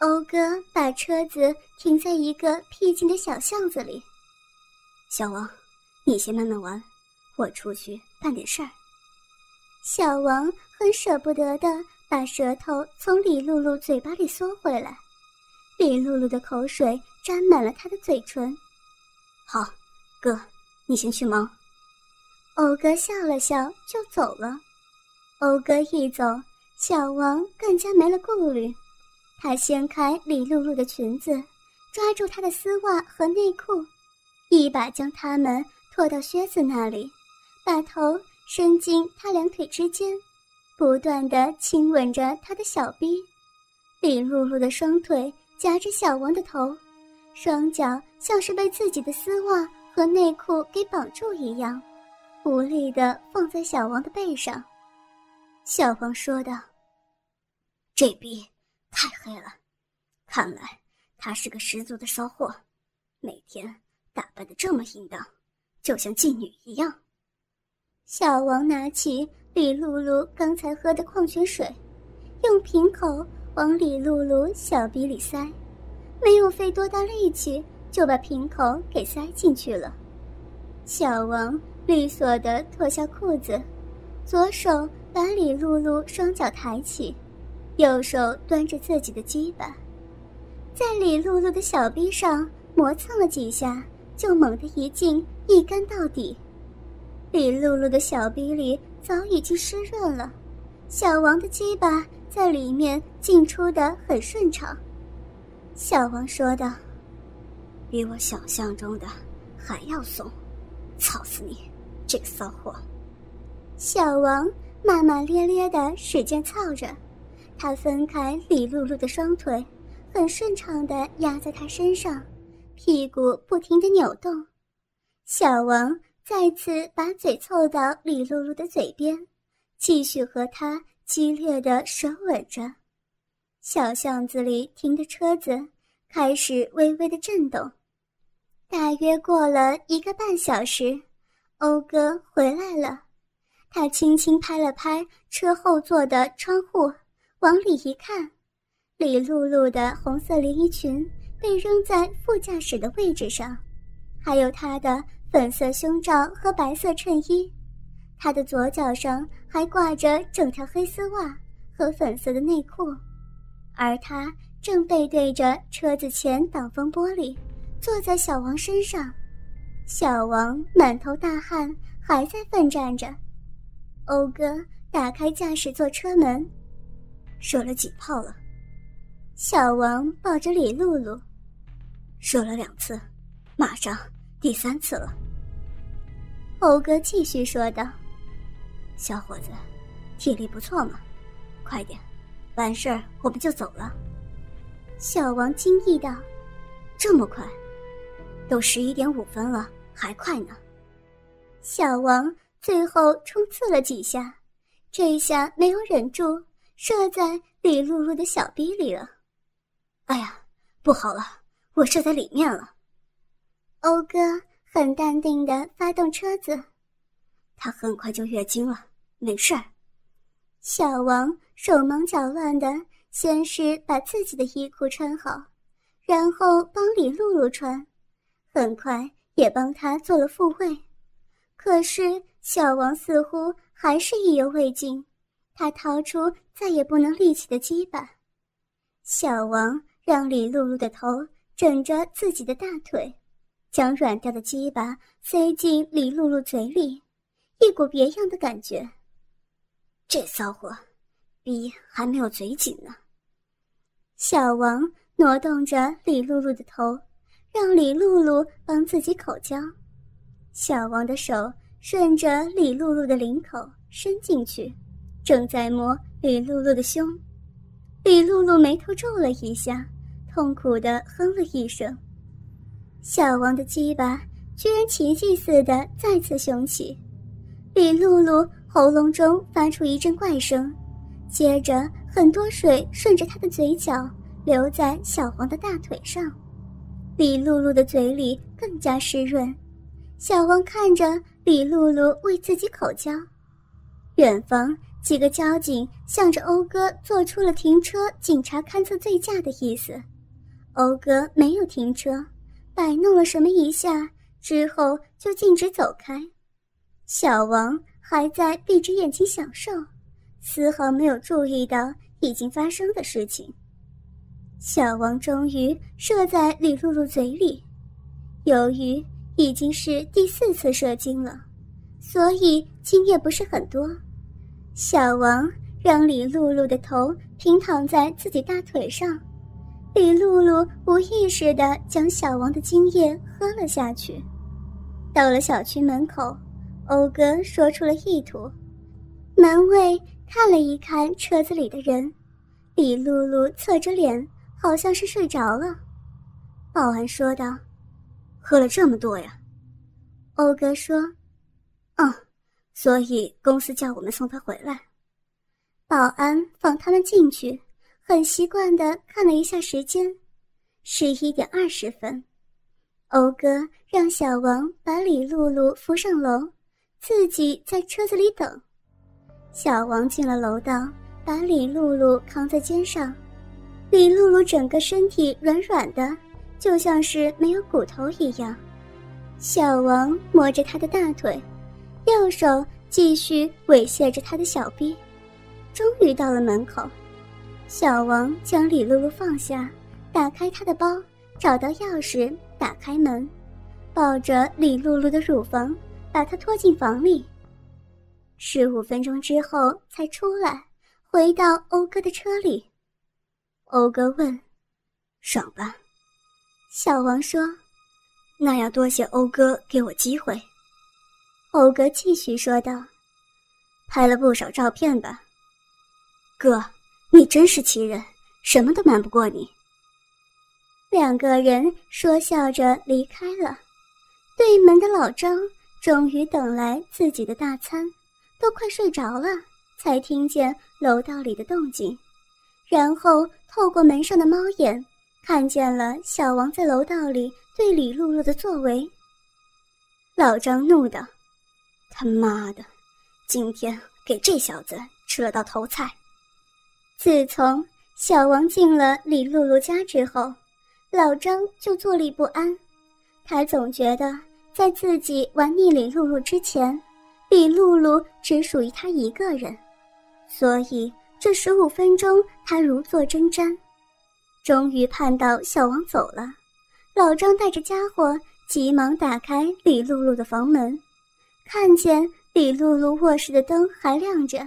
欧哥把车子停在一个僻静的小巷子里。小王，你先慢慢玩，我出去办点事儿。小王很舍不得的把舌头从李露露嘴巴里缩回来，李露露的口水沾满了他的嘴唇。好，哥，你先去忙。欧哥笑了笑就走了。欧哥一走，小王更加没了顾虑，他掀开李露露的裙子，抓住她的丝袜和内裤，一把将她们拖到靴子那里，把头。伸进她两腿之间，不断的亲吻着她的小臂。李露露的双腿夹着小王的头，双脚像是被自己的丝袜和内裤给绑住一样，无力的放在小王的背上。小王说道：“这逼太黑了，看来他是个十足的骚货，每天打扮的这么淫荡，就像妓女一样。”小王拿起李露露刚才喝的矿泉水，用瓶口往李露露小鼻里塞，没有费多大力气就把瓶口给塞进去了。小王利索地脱下裤子，左手把李露露双脚抬起，右手端着自己的鸡巴，在李露露的小臂上磨蹭了几下，就猛地一劲一干到底。李露露的小臂里早已经湿润了，小王的鸡巴在里面进出的很顺畅。小王说道：“比我想象中的还要松，操死你，这个骚货！”小王骂骂咧咧的使劲操着，他分开李露露的双腿，很顺畅的压在她身上，屁股不停的扭动。小王。再次把嘴凑到李露露的嘴边，继续和她激烈的舌吻着。小巷子里停的车子开始微微的震动。大约过了一个半小时，欧哥回来了，他轻轻拍了拍车后座的窗户，往里一看，李露露的红色连衣裙被扔在副驾驶的位置上，还有她的。粉色胸罩和白色衬衣，他的左脚上还挂着整条黑丝袜和粉色的内裤，而他正背对着车子前挡风玻璃，坐在小王身上。小王满头大汗，还在奋战着。欧哥打开驾驶座车门，射了几炮了？小王抱着李露露，射了两次，马上。第三次了，猴哥继续说道：“小伙子，体力不错嘛，快点，完事儿我们就走了。”小王惊异道：“这么快？都十一点五分了，还快呢？”小王最后冲刺了几下，这一下没有忍住，射在李露露的小逼里了。哎呀，不好了，我射在里面了。欧哥很淡定的发动车子，他很快就月经了，没事儿。小王手忙脚乱的，先是把自己的衣裤穿好，然后帮李露露穿，很快也帮她做了复位。可是小王似乎还是意犹未尽，他掏出再也不能立起的鸡巴。小王让李露露的头枕着自己的大腿。将软掉的鸡巴塞进李露露嘴里，一股别样的感觉。这骚货，逼还没有嘴紧呢。小王挪动着李露露的头，让李露露帮自己口交。小王的手顺着李露露的领口伸进去，正在摸李露露的胸。李露露眉头皱了一下，痛苦的哼了一声。小王的鸡巴居然奇迹似的再次雄起，李露露喉咙中发出一阵怪声，接着很多水顺着她的嘴角流在小王的大腿上，李露露的嘴里更加湿润。小王看着李露露为自己口交，远方几个交警向着欧哥做出了停车警察勘测醉驾的意思。欧哥没有停车，摆弄了什么一下之后就径直走开。小王还在闭着眼睛享受，丝毫没有注意到已经发生的事情。小王终于射在李露露嘴里，由于已经是第四次射精了，所以精液不是很多。小王让李露露的头平躺在自己大腿上，李露露无意识地将小王的精液喝了下去。到了小区门口，欧哥说出了意图。门卫看了一看车子里的人，李露露侧着脸，好像是睡着了。保安说道：“喝了这么多呀？”欧哥说：“嗯。”所以公司叫我们送他回来。保安放他们进去，很习惯地看了一下时间，十一点二十分。欧哥让小王把李露露扶上楼，自己在车子里等。小王进了楼道，把李露露扛在肩上。李露露整个身体软软的，就像是没有骨头一样。小王摸着她的大腿。右手继续猥亵着他的小臂，终于到了门口。小王将李露露放下，打开她的包，找到钥匙，打开门，抱着李露露的乳房，把她拖进房里。十五分钟之后才出来，回到欧哥的车里。欧哥问：“爽吧？”小王说：“那要多谢欧哥给我机会。”欧哥继续说道：“拍了不少照片吧，哥，你真是奇人，什么都瞒不过你。”两个人说笑着离开了。对门的老张终于等来自己的大餐，都快睡着了，才听见楼道里的动静，然后透过门上的猫眼，看见了小王在楼道里对李露露的作为。老张怒道。他妈的，今天给这小子吃了道头菜。自从小王进了李露露家之后，老张就坐立不安。他总觉得在自己玩腻李露露之前，李露露只属于他一个人，所以这十五分钟他如坐针毡。终于盼到小王走了，老张带着家伙急忙打开李露露的房门。看见李露露卧室的灯还亮着，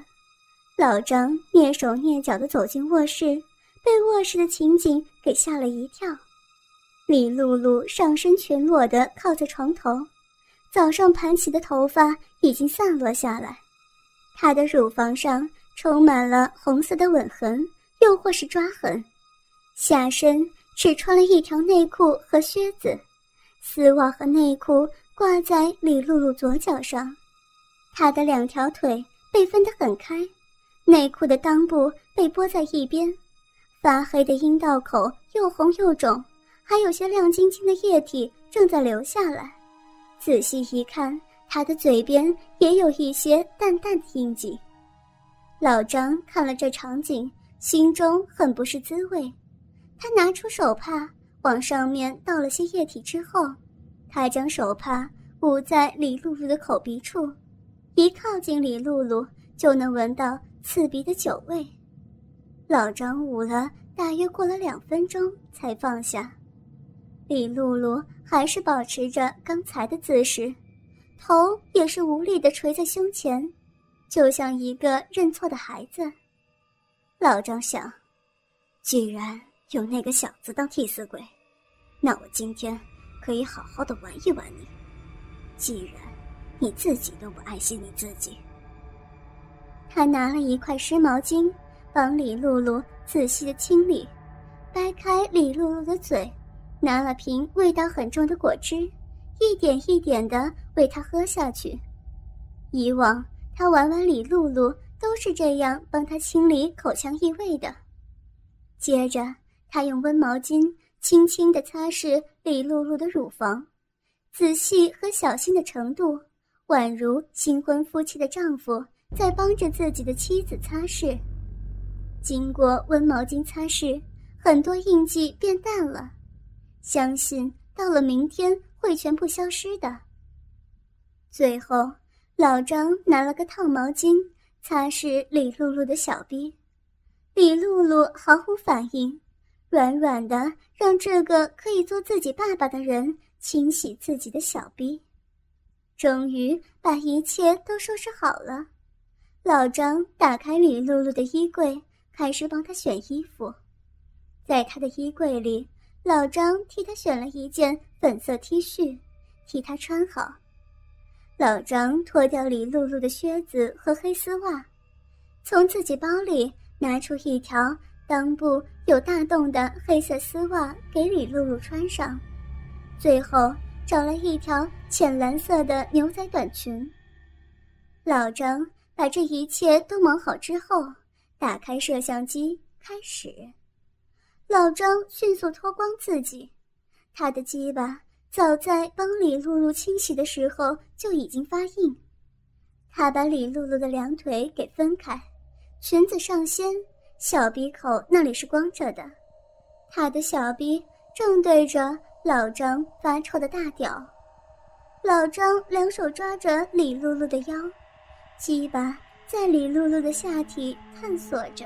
老张蹑手蹑脚地走进卧室，被卧室的情景给吓了一跳。李露露上身全裸地靠在床头，早上盘起的头发已经散落下来，她的乳房上充满了红色的吻痕，又或是抓痕，下身只穿了一条内裤和靴子，丝袜和内裤。挂在李露露左脚上，她的两条腿被分得很开，内裤的裆部被拨在一边，发黑的阴道口又红又肿，还有些亮晶晶的液体正在流下来。仔细一看，她的嘴边也有一些淡淡的印记。老张看了这场景，心中很不是滋味。他拿出手帕，往上面倒了些液体之后。他将手帕捂在李露露的口鼻处，一靠近李露露就能闻到刺鼻的酒味。老张捂了大约过了两分钟才放下，李露露还是保持着刚才的姿势，头也是无力地垂在胸前，就像一个认错的孩子。老张想，既然有那个小子当替死鬼，那我今天。可以好好的玩一玩你，既然你自己都不爱惜你自己。他拿了一块湿毛巾，帮李露露仔细的清理，掰开李露露的嘴，拿了瓶味道很重的果汁，一点一点的喂她喝下去。以往他玩玩李露露都是这样帮她清理口腔异味的。接着，他用温毛巾。轻轻地擦拭李露露的乳房，仔细和小心的程度，宛如新婚夫妻的丈夫在帮着自己的妻子擦拭。经过温毛巾擦拭，很多印记变淡了，相信到了明天会全部消失的。最后，老张拿了个烫毛巾擦拭李露露的小臂，李露露毫无反应，软软的让这个可以做自己爸爸的人清洗自己的小臂。终于把一切都收拾好了，老张打开李露露的衣柜。开始帮她选衣服，在她的衣柜里，老张替她选了一件粉色 T 恤，替她穿好。老张脱掉李露露的靴子和黑丝袜，从自己包里拿出一条裆部有大洞的黑色丝袜给李露露穿上，最后找了一条浅蓝色的牛仔短裙。老张把这一切都忙好之后。打开摄像机，开始。老张迅速脱光自己，他的鸡巴早在帮李露露清洗的时候就已经发硬。他把李露露的两腿给分开，裙子上掀，小鼻口那里是光着的，他的小鼻正对着老张发臭的大屌。老张两手抓着李露露的腰，鸡巴。在李露露的下体探索着。